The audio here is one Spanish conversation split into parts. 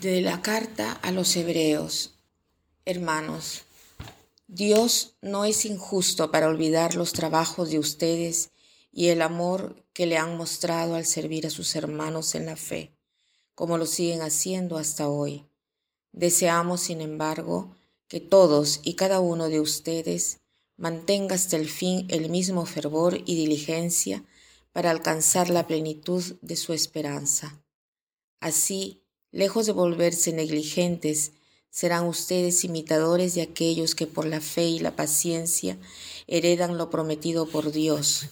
De la carta a los hebreos, hermanos, Dios no es injusto para olvidar los trabajos de ustedes y el amor que le han mostrado al servir a sus hermanos en la fe, como lo siguen haciendo hasta hoy. Deseamos, sin embargo, que todos y cada uno de ustedes mantenga hasta el fin el mismo fervor y diligencia para alcanzar la plenitud de su esperanza. Así, Lejos de volverse negligentes, serán ustedes imitadores de aquellos que por la fe y la paciencia heredan lo prometido por Dios.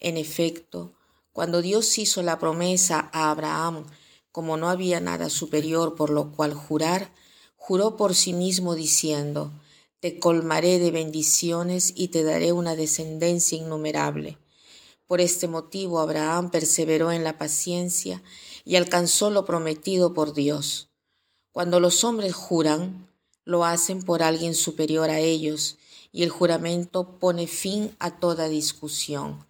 En efecto, cuando Dios hizo la promesa a Abraham, como no había nada superior por lo cual jurar, juró por sí mismo diciendo, Te colmaré de bendiciones y te daré una descendencia innumerable. Por este motivo Abraham perseveró en la paciencia y alcanzó lo prometido por Dios. Cuando los hombres juran, lo hacen por alguien superior a ellos, y el juramento pone fin a toda discusión.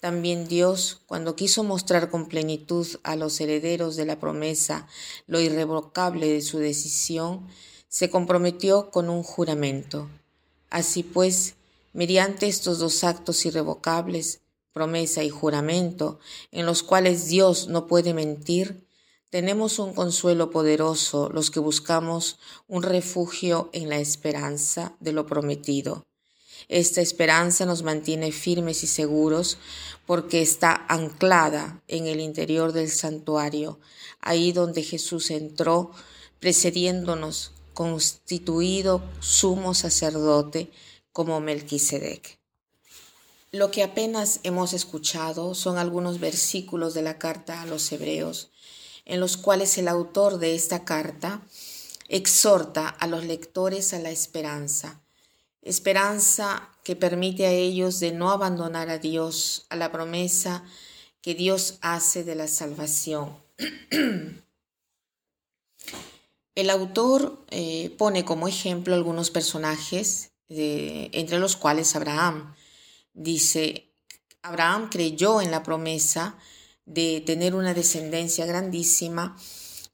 También Dios, cuando quiso mostrar con plenitud a los herederos de la promesa lo irrevocable de su decisión, se comprometió con un juramento. Así pues, mediante estos dos actos irrevocables, promesa y juramento, en los cuales Dios no puede mentir, tenemos un consuelo poderoso los que buscamos un refugio en la esperanza de lo prometido. Esta esperanza nos mantiene firmes y seguros porque está anclada en el interior del santuario, ahí donde Jesús entró, precediéndonos, constituido sumo sacerdote como Melquisedec. Lo que apenas hemos escuchado son algunos versículos de la carta a los hebreos, en los cuales el autor de esta carta exhorta a los lectores a la esperanza, esperanza que permite a ellos de no abandonar a Dios, a la promesa que Dios hace de la salvación. El autor eh, pone como ejemplo algunos personajes, entre los cuales Abraham, Dice, Abraham creyó en la promesa de tener una descendencia grandísima,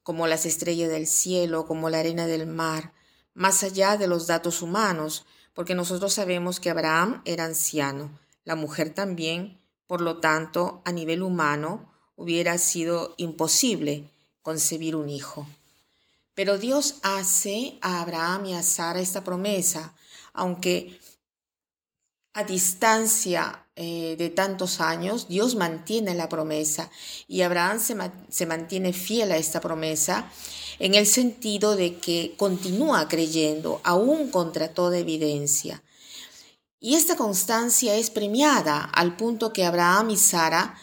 como las estrellas del cielo, como la arena del mar, más allá de los datos humanos, porque nosotros sabemos que Abraham era anciano, la mujer también, por lo tanto, a nivel humano, hubiera sido imposible concebir un hijo. Pero Dios hace a Abraham y a Sara esta promesa, aunque a distancia eh, de tantos años, Dios mantiene la promesa y Abraham se, mantiene fiel a esta promesa en el sentido de que continúa creyendo aún contra toda evidencia. Y esta constancia es premiada al punto que Abraham y Sara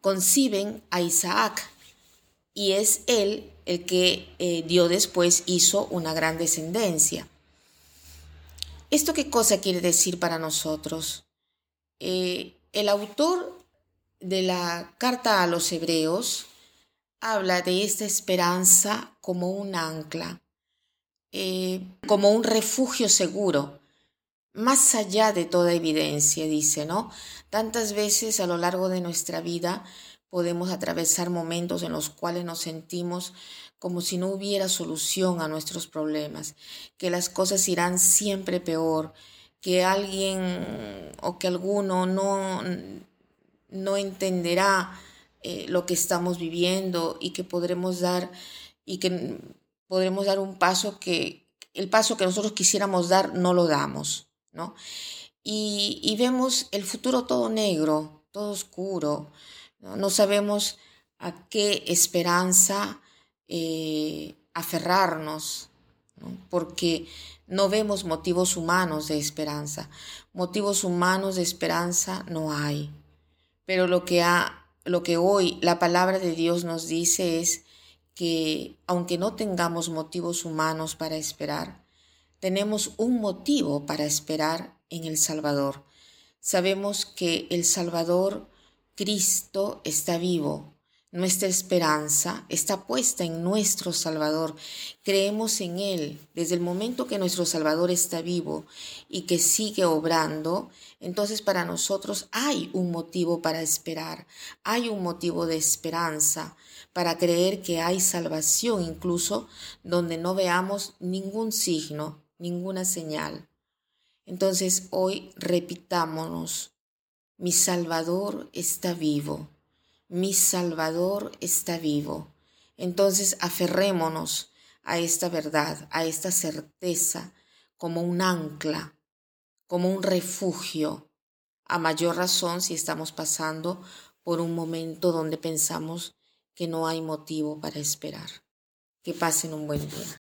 conciben a Isaac y es él el que eh, Dios después hizo una gran descendencia. ¿Esto qué cosa quiere decir para nosotros? Eh, el autor de la carta a los hebreos habla de esta esperanza como un ancla, eh, como un refugio seguro, más allá de toda evidencia, dice, ¿no? Tantas veces a lo largo de nuestra vida podemos atravesar momentos en los cuales nos sentimos como si no hubiera solución a nuestros problemas, que las cosas irán siempre peor, que alguien o que alguno no, no entenderá eh, lo que estamos viviendo y que podremos dar y que podremos dar un paso que el paso que nosotros quisiéramos dar no lo damos, ¿no? Y, y vemos el futuro todo negro, todo oscuro, no, sabemos a qué esperanza eh, aferrarnos, porque no vemos motivos humanos de esperanza. Motivos humanos de esperanza no hay. Pero lo que, ha, lo que hoy la palabra de Dios nos dice es que aunque no tengamos motivos humanos para esperar, tenemos un motivo para esperar en el Salvador. Sabemos que el Salvador Cristo está vivo, Nuestra esperanza está puesta en nuestro Salvador. Creemos en Él desde el momento que nuestro Salvador está vivo y que sigue obrando. Entonces para nosotros hay un motivo para esperar, hay un motivo de esperanza, para creer que hay salvación incluso donde no veamos ningún signo, ninguna señal. Entonces hoy repitámonos, mi Salvador está vivo mi Salvador está vivo. Entonces aferrémonos a esta verdad, a esta certeza, como un ancla, como un refugio, a mayor razón si estamos pasando por un momento donde pensamos que no hay motivo para esperar. Que pasen un buen día.